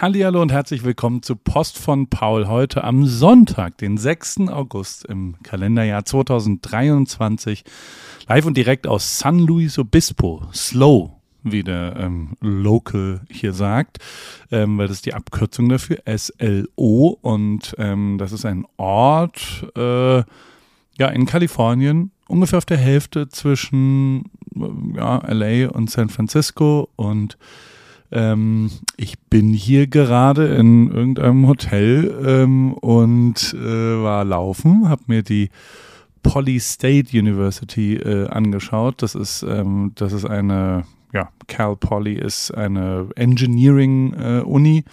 Hallihallo und herzlich willkommen zu Post von Paul heute am Sonntag, den 6. August im Kalenderjahr 2023. Live und direkt aus San Luis Obispo, Slow, wie der ähm, Local hier sagt, ähm, weil das ist die Abkürzung dafür, SLO. Und ähm, das ist ein Ort äh, ja, in Kalifornien, ungefähr auf der Hälfte zwischen ja, LA und San Francisco und ähm, ich bin hier gerade in irgendeinem Hotel ähm, und äh, war laufen, habe mir die Poly State University äh, angeschaut. Das ist, ähm, das ist eine, ja, Cal Poly ist eine Engineering-Uni, äh,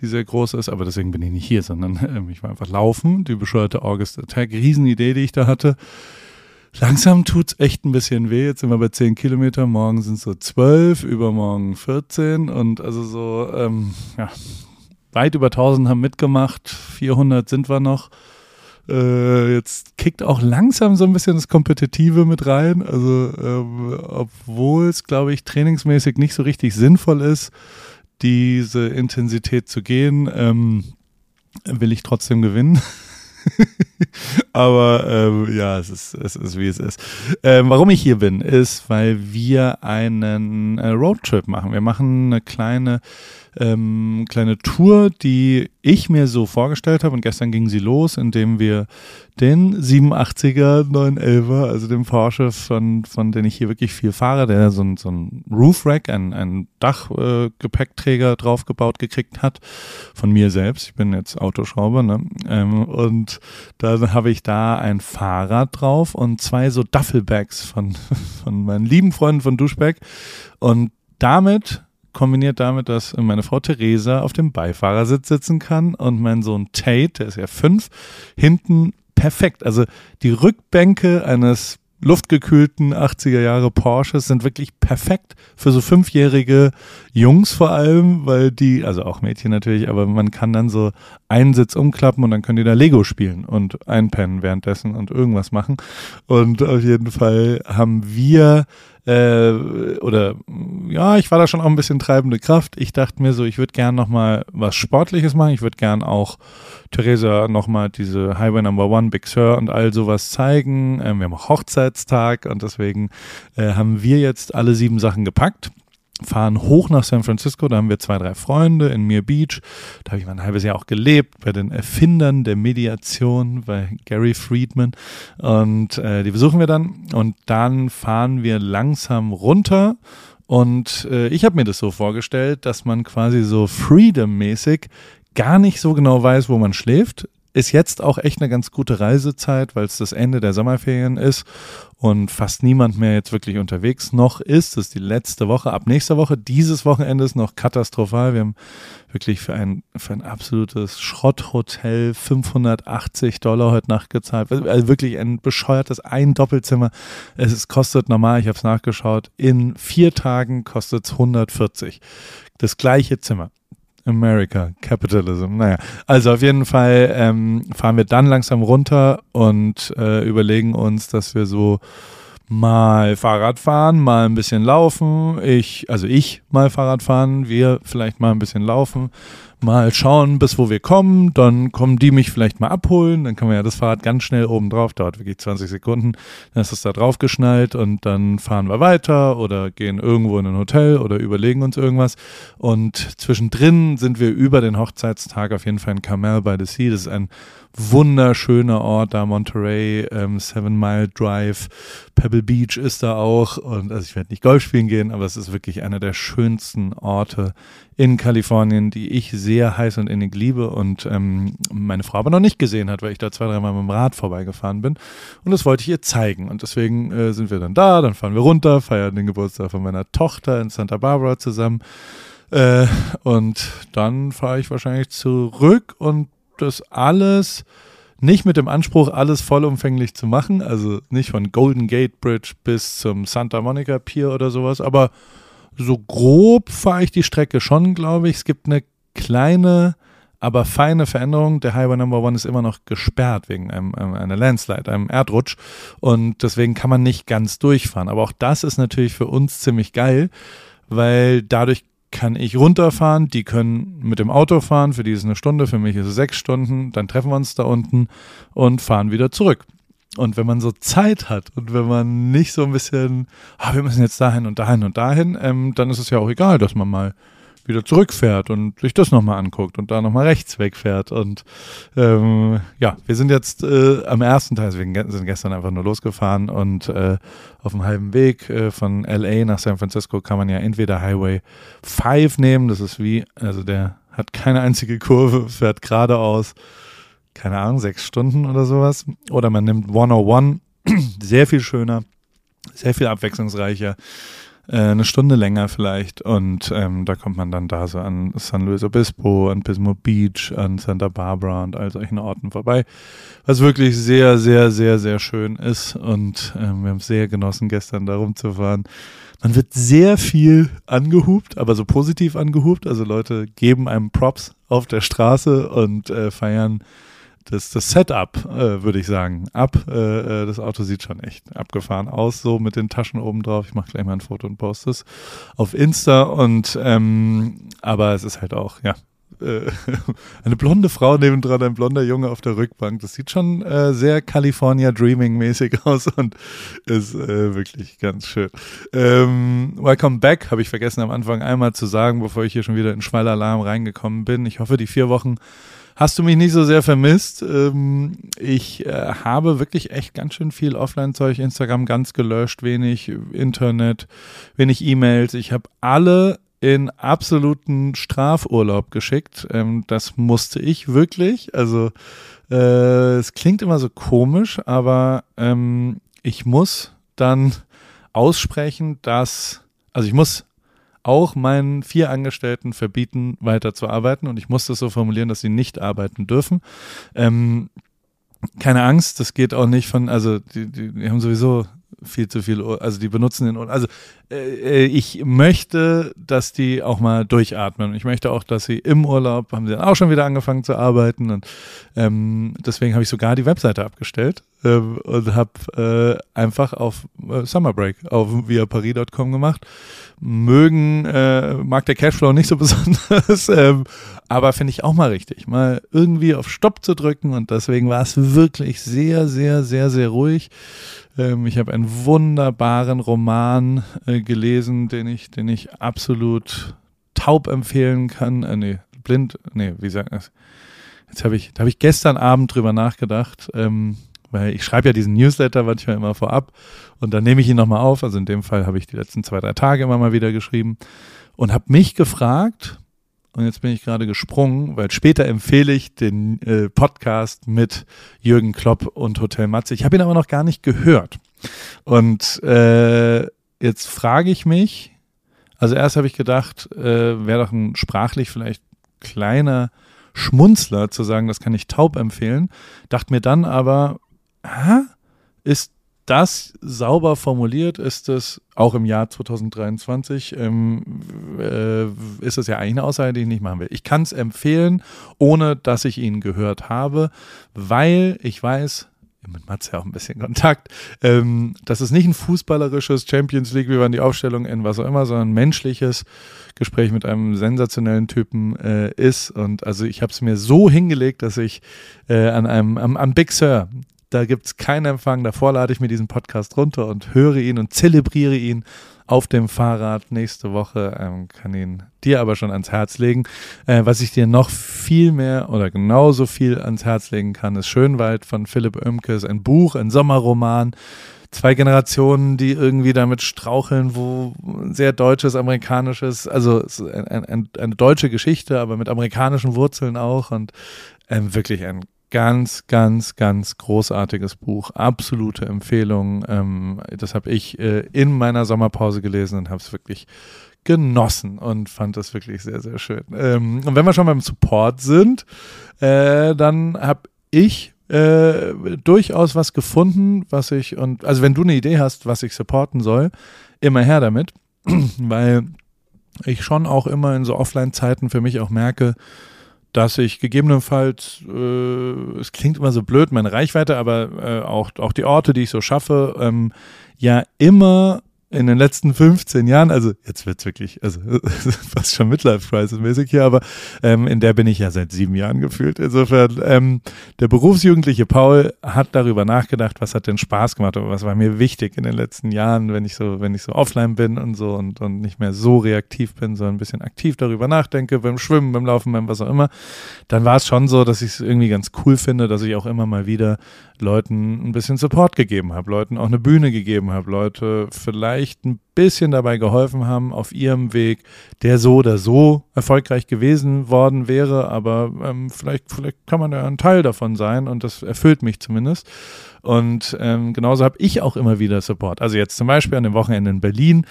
die sehr groß ist, aber deswegen bin ich nicht hier, sondern äh, ich war einfach laufen. Die bescheuerte August Attack, Riesenidee, die ich da hatte. Langsam tut es echt ein bisschen weh. Jetzt sind wir bei 10 Kilometer, morgen sind es so 12, übermorgen 14 und also so, ähm, ja, weit über 1000 haben mitgemacht, 400 sind wir noch. Äh, jetzt kickt auch langsam so ein bisschen das Kompetitive mit rein. Also, ähm, obwohl es, glaube ich, trainingsmäßig nicht so richtig sinnvoll ist, diese Intensität zu gehen, ähm, will ich trotzdem gewinnen. Aber ähm, ja, es ist, es ist wie es ist. Ähm, warum ich hier bin, ist, weil wir einen äh, Roadtrip machen. Wir machen eine kleine ähm, kleine Tour, die ich mir so vorgestellt habe. Und gestern ging sie los, indem wir den 87er 911er, also den Porsche, von, von dem ich hier wirklich viel fahre, der so ein, so ein Roof Rack, ein, ein Dachgepäckträger äh, draufgebaut gekriegt hat, von mir selbst. Ich bin jetzt Autoschrauber, ne? Ähm, und dann habe ich da ein Fahrrad drauf und zwei so Duffelbags von, von meinen lieben Freunden von Duschback. Und damit kombiniert damit, dass meine Frau Theresa auf dem Beifahrersitz sitzen kann und mein Sohn Tate, der ist ja fünf, hinten perfekt. Also die Rückbänke eines luftgekühlten 80er Jahre Porsches sind wirklich perfekt für so fünfjährige Jungs vor allem, weil die, also auch Mädchen natürlich, aber man kann dann so einen Sitz umklappen und dann können die da Lego spielen und einpennen währenddessen und irgendwas machen. Und auf jeden Fall haben wir äh, oder ja, ich war da schon auch ein bisschen treibende Kraft. Ich dachte mir so, ich würde gern noch mal was Sportliches machen. Ich würde gern auch Theresa noch mal diese Highway Number One, Big Sur und all sowas zeigen. Ähm, wir haben auch Hochzeitstag und deswegen äh, haben wir jetzt alle sieben Sachen gepackt fahren hoch nach San Francisco, da haben wir zwei, drei Freunde in Mir Beach. Da habe ich mal ein halbes Jahr auch gelebt, bei den Erfindern der Mediation, bei Gary Friedman. Und äh, die besuchen wir dann. Und dann fahren wir langsam runter. Und äh, ich habe mir das so vorgestellt, dass man quasi so Freedom-mäßig gar nicht so genau weiß, wo man schläft. Ist jetzt auch echt eine ganz gute Reisezeit, weil es das Ende der Sommerferien ist und fast niemand mehr jetzt wirklich unterwegs noch ist. Das ist die letzte Woche. Ab nächster Woche, dieses Wochenende ist noch katastrophal. Wir haben wirklich für ein, für ein absolutes Schrotthotel 580 Dollar heute Nacht gezahlt. Also wirklich ein bescheuertes ein Doppelzimmer. Es ist, kostet normal, ich habe es nachgeschaut, in vier Tagen kostet es 140. Das gleiche Zimmer. America, Capitalism. Naja, also auf jeden Fall ähm, fahren wir dann langsam runter und äh, überlegen uns, dass wir so mal Fahrrad fahren, mal ein bisschen laufen. Ich, also ich mal Fahrrad fahren, wir vielleicht mal ein bisschen laufen mal schauen, bis wo wir kommen. Dann kommen die mich vielleicht mal abholen. Dann kann man ja das Fahrrad ganz schnell oben drauf, dauert wirklich 20 Sekunden. Dann ist es da drauf geschnallt und dann fahren wir weiter oder gehen irgendwo in ein Hotel oder überlegen uns irgendwas. Und zwischendrin sind wir über den Hochzeitstag auf jeden Fall in Carmel by the Sea. Das ist ein wunderschöner Ort da, Monterey, ähm, Seven Mile Drive, Pebble Beach ist da auch. Und also ich werde nicht Golf spielen gehen, aber es ist wirklich einer der schönsten Orte in Kalifornien, die ich sehr heiß und innig liebe und ähm, meine Frau aber noch nicht gesehen hat, weil ich da zwei, dreimal mit dem Rad vorbeigefahren bin. Und das wollte ich ihr zeigen. Und deswegen äh, sind wir dann da, dann fahren wir runter, feiern den Geburtstag von meiner Tochter in Santa Barbara zusammen. Äh, und dann fahre ich wahrscheinlich zurück und das alles nicht mit dem Anspruch, alles vollumfänglich zu machen, also nicht von Golden Gate Bridge bis zum Santa Monica Pier oder sowas, aber so grob fahre ich die Strecke schon, glaube ich. Es gibt eine kleine, aber feine Veränderung. Der Highway Number One ist immer noch gesperrt wegen einem, einer Landslide, einem Erdrutsch. Und deswegen kann man nicht ganz durchfahren. Aber auch das ist natürlich für uns ziemlich geil, weil dadurch kann ich runterfahren, die können mit dem Auto fahren, für die ist eine Stunde, für mich ist es sechs Stunden, dann treffen wir uns da unten und fahren wieder zurück. Und wenn man so Zeit hat und wenn man nicht so ein bisschen, ah, wir müssen jetzt dahin und dahin und dahin, ähm, dann ist es ja auch egal, dass man mal wieder zurückfährt und sich das nochmal anguckt und da nochmal rechts wegfährt. Und ähm, ja, wir sind jetzt äh, am ersten Teil, wir sind gestern einfach nur losgefahren und äh, auf dem halben Weg äh, von LA nach San Francisco kann man ja entweder Highway 5 nehmen, das ist wie, also der hat keine einzige Kurve, fährt geradeaus, keine Ahnung, sechs Stunden oder sowas. Oder man nimmt 101, sehr viel schöner, sehr viel abwechslungsreicher äh, eine Stunde länger vielleicht. Und ähm, da kommt man dann da so an San Luis Obispo, an Pismo Beach, an Santa Barbara und all solchen Orten vorbei, was wirklich sehr, sehr, sehr, sehr schön ist. Und ähm, wir haben es sehr genossen, gestern da rumzufahren. Man wird sehr viel angehupt, aber so positiv angehupt, also Leute geben einem Props auf der Straße und äh, feiern das, das Setup, äh, würde ich sagen, ab. Äh, äh, das Auto sieht schon echt abgefahren aus, so mit den Taschen oben drauf. Ich mache gleich mal ein Foto und poste es auf Insta. Und ähm, aber es ist halt auch, ja, äh, eine blonde Frau nebendran, ein blonder Junge auf der Rückbank. Das sieht schon äh, sehr California Dreaming mäßig aus und ist äh, wirklich ganz schön. Ähm, welcome back, habe ich vergessen am Anfang einmal zu sagen, bevor ich hier schon wieder in Schwellalarm reingekommen bin. Ich hoffe, die vier Wochen hast du mich nicht so sehr vermisst. Ähm, ich äh, habe wirklich echt ganz schön viel Offline-Zeug, Instagram ganz gelöscht, wenig Internet, wenig E-Mails. Ich habe alle in absoluten Strafurlaub geschickt. Ähm, das musste ich wirklich. Also äh, es klingt immer so komisch, aber ähm, ich muss dann aussprechen, dass, also ich muss auch meinen vier Angestellten verbieten, weiterzuarbeiten. Und ich muss das so formulieren, dass sie nicht arbeiten dürfen. Ähm, keine Angst, das geht auch nicht von, also die, die, die haben sowieso viel zu viel, also die benutzen den, also äh, äh, ich möchte, dass die auch mal durchatmen. Ich möchte auch, dass sie im Urlaub, haben sie dann auch schon wieder angefangen zu arbeiten und ähm, deswegen habe ich sogar die Webseite abgestellt äh, und habe äh, einfach auf äh, Summer Break auf viaparis.com gemacht. Mögen, äh, mag der Cashflow nicht so besonders, ähm, aber finde ich auch mal richtig, mal irgendwie auf Stopp zu drücken und deswegen war es wirklich sehr, sehr, sehr, sehr ruhig. Ähm, ich habe einen wunderbaren Roman äh, gelesen, den ich, den ich absolut taub empfehlen kann. Äh, nee, blind, nee, wie sagt das? Jetzt habe ich, da habe ich gestern Abend drüber nachgedacht, ähm, weil ich schreibe ja diesen Newsletter manchmal immer vorab und dann nehme ich ihn nochmal auf. Also in dem Fall habe ich die letzten zwei, drei Tage immer mal wieder geschrieben und habe mich gefragt, und jetzt bin ich gerade gesprungen, weil später empfehle ich den äh, Podcast mit Jürgen Klopp und Hotel Matze. Ich habe ihn aber noch gar nicht gehört. Und äh, jetzt frage ich mich, also erst habe ich gedacht, äh, wäre doch ein sprachlich vielleicht kleiner Schmunzler zu sagen, das kann ich taub empfehlen. Dachte mir dann aber, ah, ist das sauber formuliert ist es auch im Jahr 2023, ähm, äh, ist es ja eigentlich eine Aussage, die ich nicht machen will. Ich kann es empfehlen, ohne dass ich ihn gehört habe, weil ich weiß, mit Mats ja auch ein bisschen Kontakt, ähm, dass es nicht ein fußballerisches Champions League, wie waren die Aufstellung in was auch immer, sondern ein menschliches Gespräch mit einem sensationellen Typen äh, ist. Und also ich habe es mir so hingelegt, dass ich äh, an einem, am, am Big Sur, da gibt es keinen Empfang. Davor lade ich mir diesen Podcast runter und höre ihn und zelebriere ihn auf dem Fahrrad nächste Woche. Ähm, kann ihn dir aber schon ans Herz legen. Äh, was ich dir noch viel mehr oder genauso viel ans Herz legen kann, ist Schönwald von Philipp Oemkes, ein Buch, ein Sommerroman. Zwei Generationen, die irgendwie damit straucheln, wo sehr deutsches, amerikanisches, also ein, ein, eine deutsche Geschichte, aber mit amerikanischen Wurzeln auch und ähm, wirklich ein ganz, ganz, ganz großartiges Buch. Absolute Empfehlung. Ähm, das habe ich äh, in meiner Sommerpause gelesen und habe es wirklich genossen und fand das wirklich sehr, sehr schön. Ähm, und wenn wir schon beim Support sind, äh, dann habe ich äh, durchaus was gefunden, was ich und also wenn du eine Idee hast, was ich supporten soll, immer her damit, weil ich schon auch immer in so Offline-Zeiten für mich auch merke, dass ich gegebenenfalls, äh, es klingt immer so blöd, meine Reichweite, aber äh, auch, auch die Orte, die ich so schaffe, ähm, ja immer in den letzten 15 Jahren, also jetzt wird's wirklich, also fast schon Midlife Crisis mäßig hier, aber ähm, in der bin ich ja seit sieben Jahren gefühlt. Insofern, ähm, der berufsjugendliche Paul hat darüber nachgedacht, was hat denn Spaß gemacht oder was war mir wichtig in den letzten Jahren, wenn ich so, wenn ich so offline bin und so und, und nicht mehr so reaktiv bin, sondern ein bisschen aktiv darüber nachdenke, beim Schwimmen, beim Laufen, beim was auch immer, dann war es schon so, dass ich es irgendwie ganz cool finde, dass ich auch immer mal wieder Leuten ein bisschen Support gegeben habe, Leuten auch eine Bühne gegeben habe, Leute vielleicht ein bisschen dabei geholfen haben auf ihrem Weg, der so oder so erfolgreich gewesen worden wäre, aber ähm, vielleicht, vielleicht kann man ja ein Teil davon sein und das erfüllt mich zumindest. Und ähm, genauso habe ich auch immer wieder Support. Also jetzt zum Beispiel an dem Wochenende in Berlin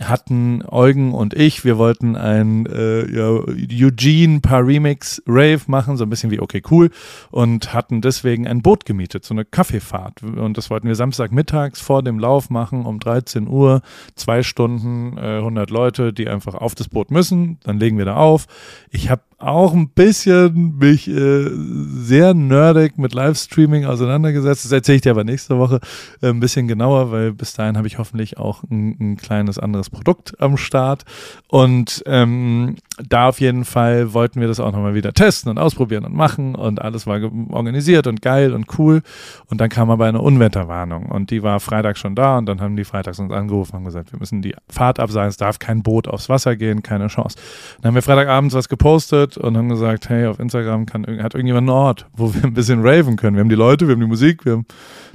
hatten Eugen und ich, wir wollten ein äh, ja, Eugene Paar Remix Rave machen, so ein bisschen wie okay cool und hatten deswegen ein Boot gemietet, so eine Kaffeefahrt und das wollten wir Samstagmittags vor dem Lauf machen um 13 Uhr, zwei Stunden, äh, 100 Leute, die einfach auf das Boot müssen, dann legen wir da auf. Ich habe auch ein bisschen mich äh, sehr nerdig mit Livestreaming auseinandergesetzt. Das erzähle ich dir aber nächste Woche äh, ein bisschen genauer, weil bis dahin habe ich hoffentlich auch ein, ein, kleines anderes Produkt am Start. Und ähm, da auf jeden Fall wollten wir das auch nochmal wieder testen und ausprobieren und machen und alles war organisiert und geil und cool. Und dann kam aber eine Unwetterwarnung und die war Freitag schon da und dann haben die freitags uns angerufen und gesagt, wir müssen die Fahrt absagen, es darf kein Boot aufs Wasser gehen, keine Chance. Dann haben wir Freitagabends was gepostet und haben gesagt, hey, auf Instagram kann, hat irgendjemand einen Ort, wo wir ein bisschen raven können. Wir haben die Leute, wir haben die Musik, wir haben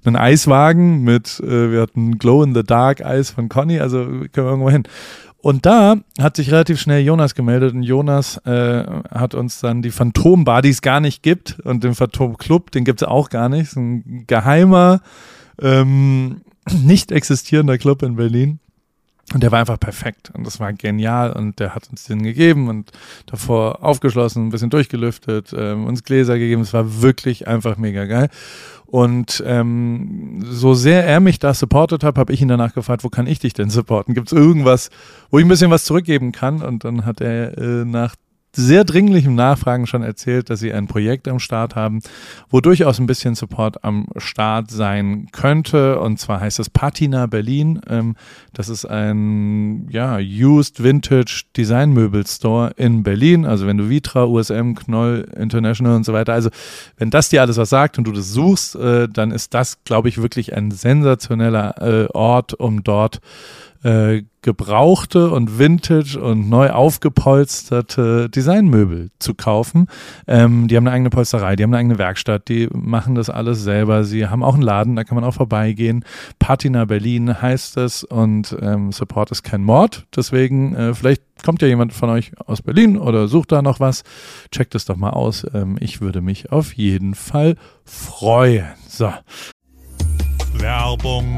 einen Eiswagen mit, äh, wir hatten Glow in the Dark Eis von Conny, also können wir irgendwo hin. Und da hat sich relativ schnell Jonas gemeldet und Jonas äh, hat uns dann die Phantombar, die es gar nicht gibt und den Phantom Club, den gibt es auch gar nicht. Ist ein geheimer, ähm, nicht existierender Club in Berlin. Und der war einfach perfekt und das war genial und der hat uns den gegeben und davor aufgeschlossen, ein bisschen durchgelüftet, ähm, uns Gläser gegeben. Es war wirklich einfach mega geil. Und ähm, so sehr er mich da supportet hat, habe ich ihn danach gefragt, wo kann ich dich denn supporten? Gibt es irgendwas, wo ich ein bisschen was zurückgeben kann? Und dann hat er äh, nach sehr dringlichem Nachfragen schon erzählt, dass sie ein Projekt am Start haben, wo durchaus ein bisschen Support am Start sein könnte. Und zwar heißt es Patina Berlin. Ähm, das ist ein ja, Used Vintage Design Möbel Store in Berlin. Also wenn du Vitra, USM, Knoll, International und so weiter, also wenn das dir alles was sagt und du das suchst, äh, dann ist das, glaube ich, wirklich ein sensationeller äh, Ort, um dort äh, gebrauchte und vintage und neu aufgepolsterte Designmöbel zu kaufen. Ähm, die haben eine eigene Polsterei, die haben eine eigene Werkstatt, die machen das alles selber. Sie haben auch einen Laden, da kann man auch vorbeigehen. Patina Berlin heißt es und ähm, Support ist kein Mord. Deswegen, äh, vielleicht kommt ja jemand von euch aus Berlin oder sucht da noch was. Checkt es doch mal aus. Ähm, ich würde mich auf jeden Fall freuen. So. Werbung.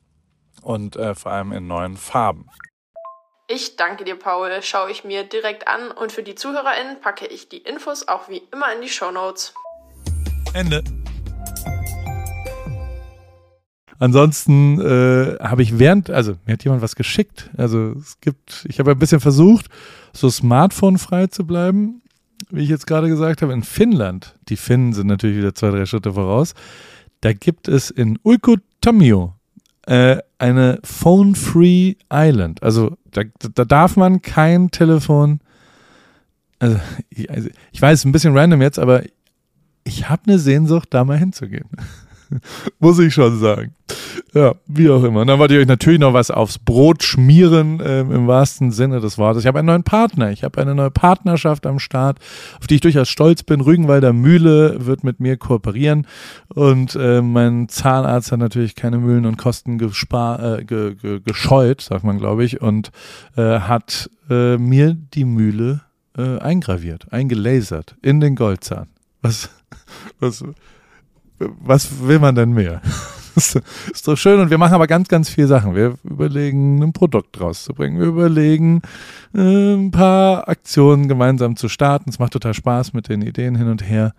und äh, vor allem in neuen Farben. Ich danke dir, Paul. Schaue ich mir direkt an und für die ZuhörerInnen packe ich die Infos auch wie immer in die Show Notes. Ende. Ansonsten äh, habe ich während, also mir hat jemand was geschickt. Also es gibt, ich habe ein bisschen versucht, so Smartphone frei zu bleiben, wie ich jetzt gerade gesagt habe. In Finnland, die Finnen sind natürlich wieder zwei, drei Schritte voraus, da gibt es in Ulkotamio äh, eine Phone-Free Island. Also da, da darf man kein Telefon. Also ich, also ich weiß, ein bisschen random jetzt, aber ich habe eine Sehnsucht, da mal hinzugehen. Muss ich schon sagen. Ja, wie auch immer. Und dann wollte ich euch natürlich noch was aufs Brot schmieren, ähm, im wahrsten Sinne des Wortes. Ich habe einen neuen Partner. Ich habe eine neue Partnerschaft am Start, auf die ich durchaus stolz bin. Rügenwalder Mühle wird mit mir kooperieren. Und äh, mein Zahnarzt hat natürlich keine Mühlen und Kosten gespar, äh, ge, ge, gescheut, sagt man, glaube ich, und äh, hat äh, mir die Mühle äh, eingraviert, eingelasert in den Goldzahn. Was, was, was will man denn mehr? ist doch schön und wir machen aber ganz, ganz viele Sachen. Wir überlegen, ein Produkt rauszubringen. Wir überlegen, äh, ein paar Aktionen gemeinsam zu starten. Es macht total Spaß mit den Ideen hin und her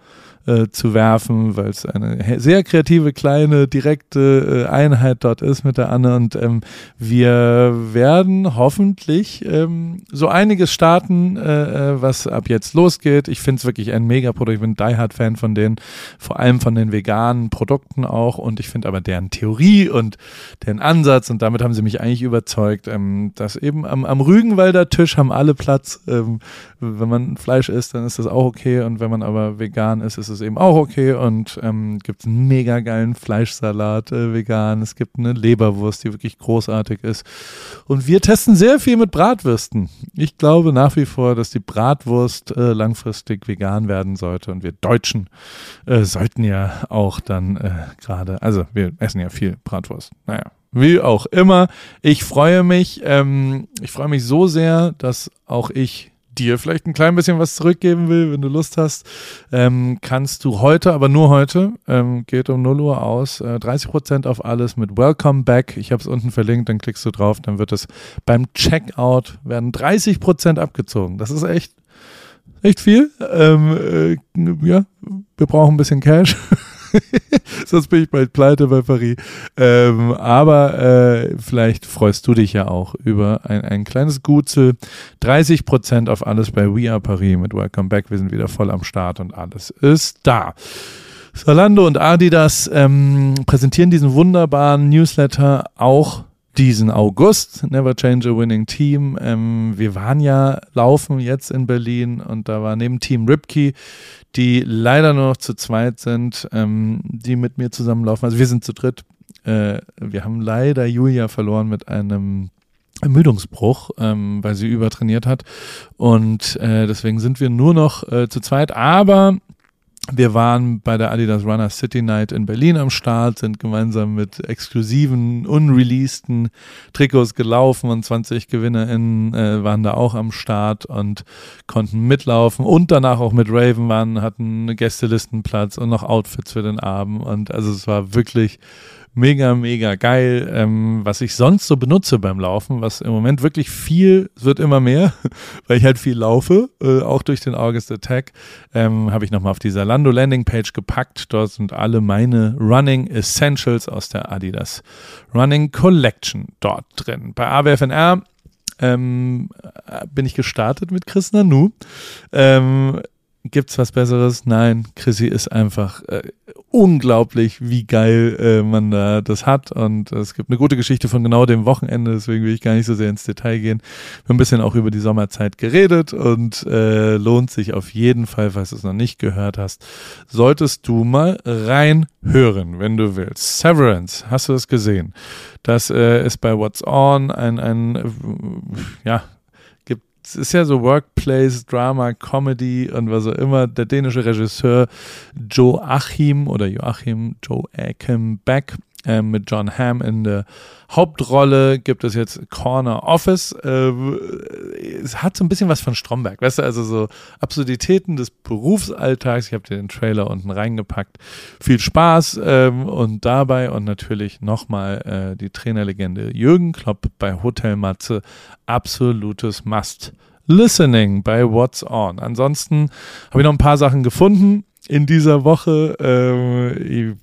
äh, zu werfen, weil es eine sehr kreative, kleine, direkte äh, Einheit dort ist mit der Anne. Und ähm, wir werden hoffentlich ähm, so einiges starten, äh, äh was ab jetzt losgeht. Ich finde es wirklich ein Mega-Produkt. Ich bin Die Hard-Fan von denen, vor allem von den veganen Produkten auch. Und ich finde aber deren Theorie und deren Ansatz, und damit haben sie mich eigentlich überzeugt, ähm, dass eben am, am Rügenwalder Tisch haben alle Platz. Ähm, wenn man Fleisch isst, dann ist das auch okay. Und wenn man aber vegan ist, ist es eben auch okay. Und ähm, gibt einen mega geilen Fleischsalat äh, vegan. Es gibt eine Leberwurst, die wirklich großartig ist. Und wir testen sehr viel mit Bratwürsten. Ich glaube nach wie vor, dass die Bratwurst äh, langfristig vegan werden sollte. Und wir Deutschen äh, sollten ja auch dann äh, gerade, also wir essen ja viel Bratwurst. Naja. Wie auch immer. Ich freue mich. Ähm, ich freue mich so sehr, dass auch ich dir vielleicht ein klein bisschen was zurückgeben will, wenn du Lust hast, ähm, kannst du heute, aber nur heute, ähm, geht um 0 Uhr aus, äh, 30% auf alles mit Welcome Back. Ich habe es unten verlinkt, dann klickst du drauf, dann wird es beim Checkout werden 30% abgezogen. Das ist echt, echt viel. Ähm, äh, ja, wir brauchen ein bisschen Cash. Sonst bin ich bald pleite bei Paris. Ähm, aber äh, vielleicht freust du dich ja auch über ein, ein kleines Gutzel. 30 Prozent auf alles bei We Are Paris mit Welcome Back. Wir sind wieder voll am Start und alles ist da. Salando und Adidas ähm, präsentieren diesen wunderbaren Newsletter auch diesen August, Never Change a Winning Team. Ähm, wir waren ja laufen jetzt in Berlin und da war neben Team Ripkey, die leider nur noch zu zweit sind, ähm, die mit mir zusammenlaufen. Also wir sind zu dritt. Äh, wir haben leider Julia verloren mit einem Ermüdungsbruch, ähm, weil sie übertrainiert hat. Und äh, deswegen sind wir nur noch äh, zu zweit. Aber wir waren bei der Adidas Runner City Night in Berlin am Start, sind gemeinsam mit exklusiven, unreleaseden Trikots gelaufen und 20 GewinnerInnen äh, waren da auch am Start und konnten mitlaufen und danach auch mit Raven waren, hatten Gästelistenplatz und noch Outfits für den Abend. Und also es war wirklich mega, mega geil, ähm, was ich sonst so benutze beim Laufen, was im Moment wirklich viel, es wird immer mehr, weil ich halt viel laufe, äh, auch durch den August Attack, ähm, habe ich nochmal auf die Zalando Landingpage gepackt. Dort sind alle meine Running Essentials aus der Adidas Running Collection dort drin. Bei AWFNR ähm, bin ich gestartet mit Chris Nanu. Ähm, Gibt's was Besseres? Nein, Chrissy ist einfach äh, unglaublich, wie geil äh, man da das hat. Und es gibt eine gute Geschichte von genau dem Wochenende, deswegen will ich gar nicht so sehr ins Detail gehen. Wir haben ein bisschen auch über die Sommerzeit geredet und äh, lohnt sich auf jeden Fall, falls du es noch nicht gehört hast, solltest du mal reinhören, wenn du willst. Severance, hast du es gesehen? Das äh, ist bei What's On ein, ein äh, ja, es ist ja so Workplace, Drama, Comedy und was auch immer. Der dänische Regisseur Joachim oder Joachim Joachim Beck äh, mit John Hamm in der Hauptrolle gibt es jetzt Corner Office. Äh, es hat so ein bisschen was von Stromberg, weißt du, also so Absurditäten des Berufsalltags. Ich habe dir den Trailer unten reingepackt. Viel Spaß ähm, und dabei und natürlich nochmal äh, die Trainerlegende Jürgen Klopp bei Hotel Matze. Absolutes Must. Listening bei What's On. Ansonsten habe ich noch ein paar Sachen gefunden in dieser Woche. Ähm,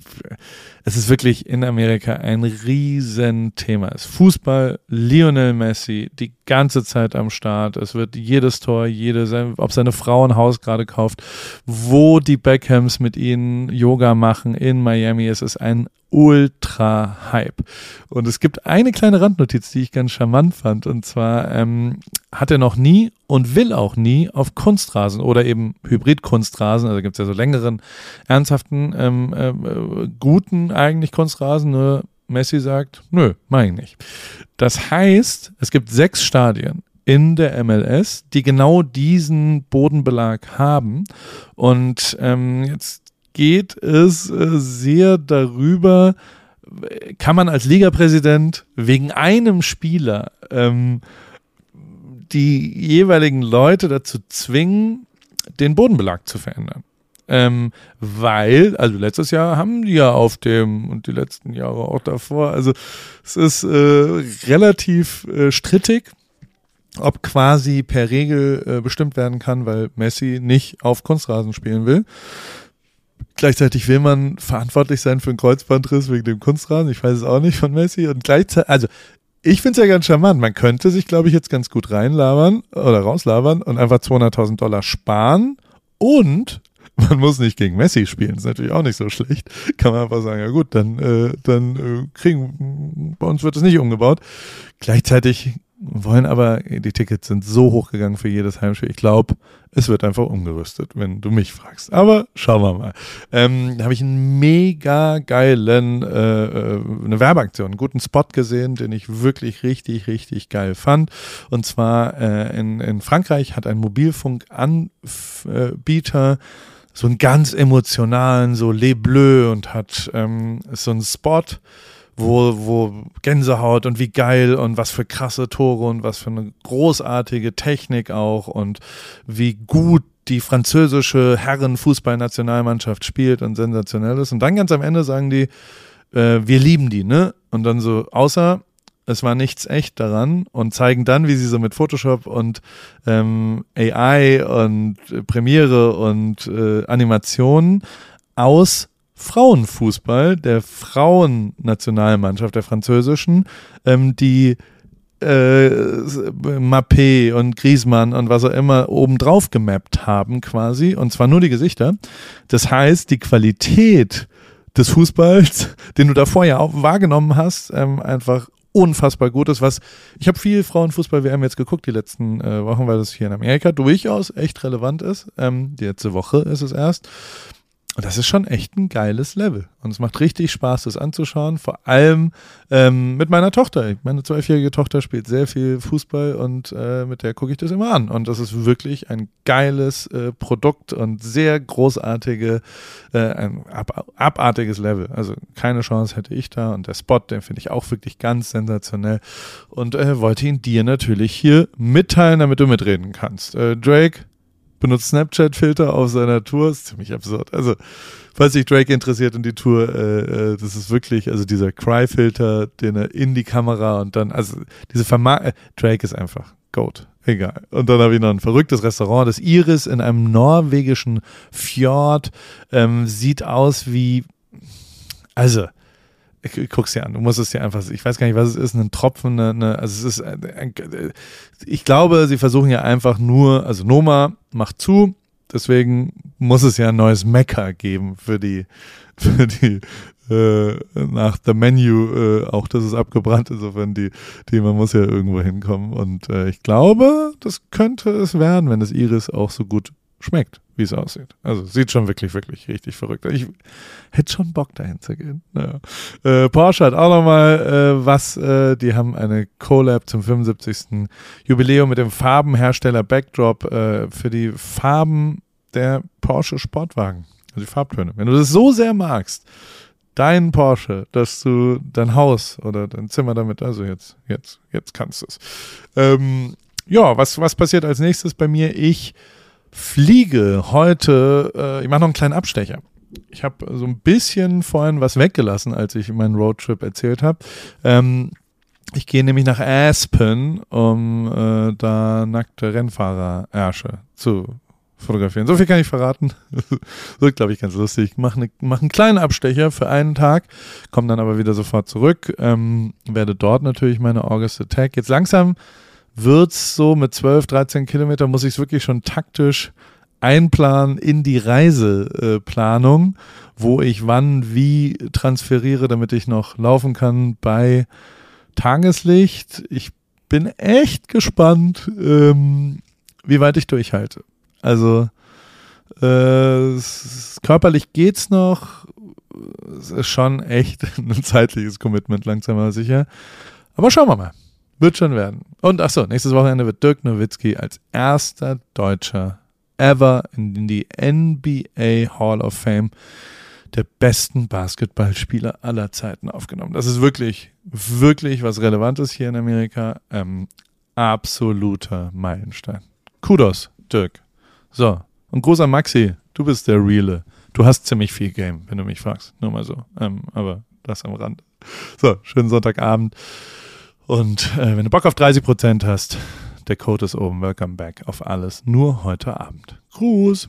es ist wirklich in Amerika ein Riesenthema. Es ist Fußball, Lionel Messi, die ganze Zeit am Start. Es wird jedes Tor, jede, ob seine Frau ein Haus gerade kauft, wo die Beckhams mit ihnen Yoga machen in Miami. Es ist ein Ultra-Hype. Und es gibt eine kleine Randnotiz, die ich ganz charmant fand. Und zwar ähm, hat er noch nie und will auch nie auf Kunstrasen oder eben Hybrid-Kunstrasen, also gibt es ja so längeren, ernsthaften, ähm, äh, guten eigentlich Kunstrasen, nur Messi sagt, nö, mach ich nicht. Das heißt, es gibt sechs Stadien in der MLS, die genau diesen Bodenbelag haben. Und ähm, jetzt geht es äh, sehr darüber, kann man als Ligapräsident wegen einem Spieler ähm, die jeweiligen Leute dazu zwingen, den Bodenbelag zu verändern. Ähm, weil, also letztes Jahr haben die ja auf dem und die letzten Jahre auch davor, also es ist äh, relativ äh, strittig, ob quasi per Regel äh, bestimmt werden kann, weil Messi nicht auf Kunstrasen spielen will. Gleichzeitig will man verantwortlich sein für einen Kreuzbandriss wegen dem Kunstrasen. Ich weiß es auch nicht von Messi. Und gleichzeitig, also ich finde es ja ganz charmant. Man könnte sich, glaube ich, jetzt ganz gut reinlabern oder rauslabern und einfach 200.000 Dollar sparen und man muss nicht gegen Messi spielen, ist natürlich auch nicht so schlecht. Kann man einfach sagen, ja gut, dann, äh, dann äh, kriegen, bei uns wird es nicht umgebaut. Gleichzeitig wollen aber, die Tickets sind so hochgegangen für jedes Heimspiel. Ich glaube, es wird einfach umgerüstet, wenn du mich fragst. Aber schauen wir mal. Ähm, da habe ich einen mega geilen, äh, äh, eine Werbeaktion, einen guten Spot gesehen, den ich wirklich richtig, richtig geil fand. Und zwar äh, in, in Frankreich hat ein Mobilfunkanbieter so einen ganz emotionalen, so Les Bleus und hat ähm, so einen Spot, wo, wo Gänsehaut und wie geil und was für krasse Tore und was für eine großartige Technik auch und wie gut die französische Herren-Fußballnationalmannschaft spielt und sensationell ist. Und dann ganz am Ende sagen die, äh, wir lieben die, ne? Und dann so, außer es war nichts echt daran und zeigen dann, wie sie so mit Photoshop und ähm, AI und Premiere und äh, Animationen aus Frauenfußball der Frauennationalmannschaft der französischen, ähm, die äh, Mappé und Griezmann und was auch immer obendrauf gemappt haben quasi und zwar nur die Gesichter. Das heißt, die Qualität des Fußballs, den du davor ja auch wahrgenommen hast, ähm, einfach unfassbar gut ist. Was ich habe viel Frauenfußball-WM jetzt geguckt die letzten äh, Wochen, weil das hier in Amerika durchaus echt relevant ist. Ähm, die letzte Woche ist es erst. Und das ist schon echt ein geiles Level. Und es macht richtig Spaß, das anzuschauen. Vor allem ähm, mit meiner Tochter. Meine zwölfjährige Tochter spielt sehr viel Fußball und äh, mit der gucke ich das immer an. Und das ist wirklich ein geiles äh, Produkt und sehr großartige, äh, ein ab abartiges Level. Also keine Chance hätte ich da. Und der Spot, den finde ich auch wirklich ganz sensationell. Und äh, wollte ihn dir natürlich hier mitteilen, damit du mitreden kannst. Äh, Drake, benutzt Snapchat-Filter auf seiner Tour. ist ziemlich absurd. Also, falls sich Drake interessiert in die Tour, äh, äh, das ist wirklich, also dieser Cry-Filter, den er in die Kamera und dann, also diese Verma äh, Drake ist einfach Goat. Egal. Und dann habe ich noch ein verrücktes Restaurant, das Iris in einem norwegischen Fjord. Ähm, sieht aus wie, also, guck's dir an, du musst es dir einfach, ich weiß gar nicht, was es ist, ein Tropfen, eine, eine, also es ist, ein, ich glaube, sie versuchen ja einfach nur, also Noma macht zu, deswegen muss es ja ein neues Mekka geben für die, für die äh, nach The Menu, äh, auch das ist abgebrannt, insofern die, die, man muss ja irgendwo hinkommen. Und äh, ich glaube, das könnte es werden, wenn das Iris auch so gut schmeckt, wie es aussieht. Also sieht schon wirklich, wirklich richtig verrückt aus. Ich hätte schon Bock dahin zu gehen. Ja. Äh, Porsche hat auch nochmal äh, was, äh, die haben eine Collab zum 75. Jubiläum mit dem Farbenhersteller Backdrop äh, für die Farben der Porsche Sportwagen. Also die Farbtöne. Wenn du das so sehr magst, dein Porsche, dass du dein Haus oder dein Zimmer damit, also jetzt, jetzt, jetzt kannst du es. Ähm, ja, was, was passiert als nächstes bei mir? Ich fliege heute, äh, ich mache noch einen kleinen Abstecher. Ich habe so ein bisschen vorhin was weggelassen, als ich meinen Roadtrip erzählt habe. Ähm, ich gehe nämlich nach Aspen, um äh, da nackte Rennfahrer-Ärsche zu fotografieren. So viel kann ich verraten. Wird, glaube ich, ganz lustig. Mach, ne, mach einen kleinen Abstecher für einen Tag, komme dann aber wieder sofort zurück. Ähm, werde dort natürlich meine August Attack. Jetzt langsam wird's so mit 12, 13 Kilometer, muss ich es wirklich schon taktisch einplanen in die Reiseplanung, wo ich wann wie transferiere, damit ich noch laufen kann bei Tageslicht. Ich bin echt gespannt, ähm, wie weit ich durchhalte. Also äh, körperlich geht's noch. Es ist schon echt ein zeitliches Commitment, langsam aber sicher. Aber schauen wir mal. Wird schon werden. Und achso, nächstes Wochenende wird Dirk Nowitzki als erster Deutscher ever in die NBA Hall of Fame der besten Basketballspieler aller Zeiten aufgenommen. Das ist wirklich, wirklich was Relevantes hier in Amerika. Ähm, absoluter Meilenstein. Kudos, Dirk. So, und großer Maxi, du bist der Reale. Du hast ziemlich viel Game, wenn du mich fragst. Nur mal so. Ähm, aber das am Rand. So, schönen Sonntagabend. Und äh, wenn du Bock auf 30% hast, der Code ist oben. Welcome back auf alles. Nur heute Abend. Gruß.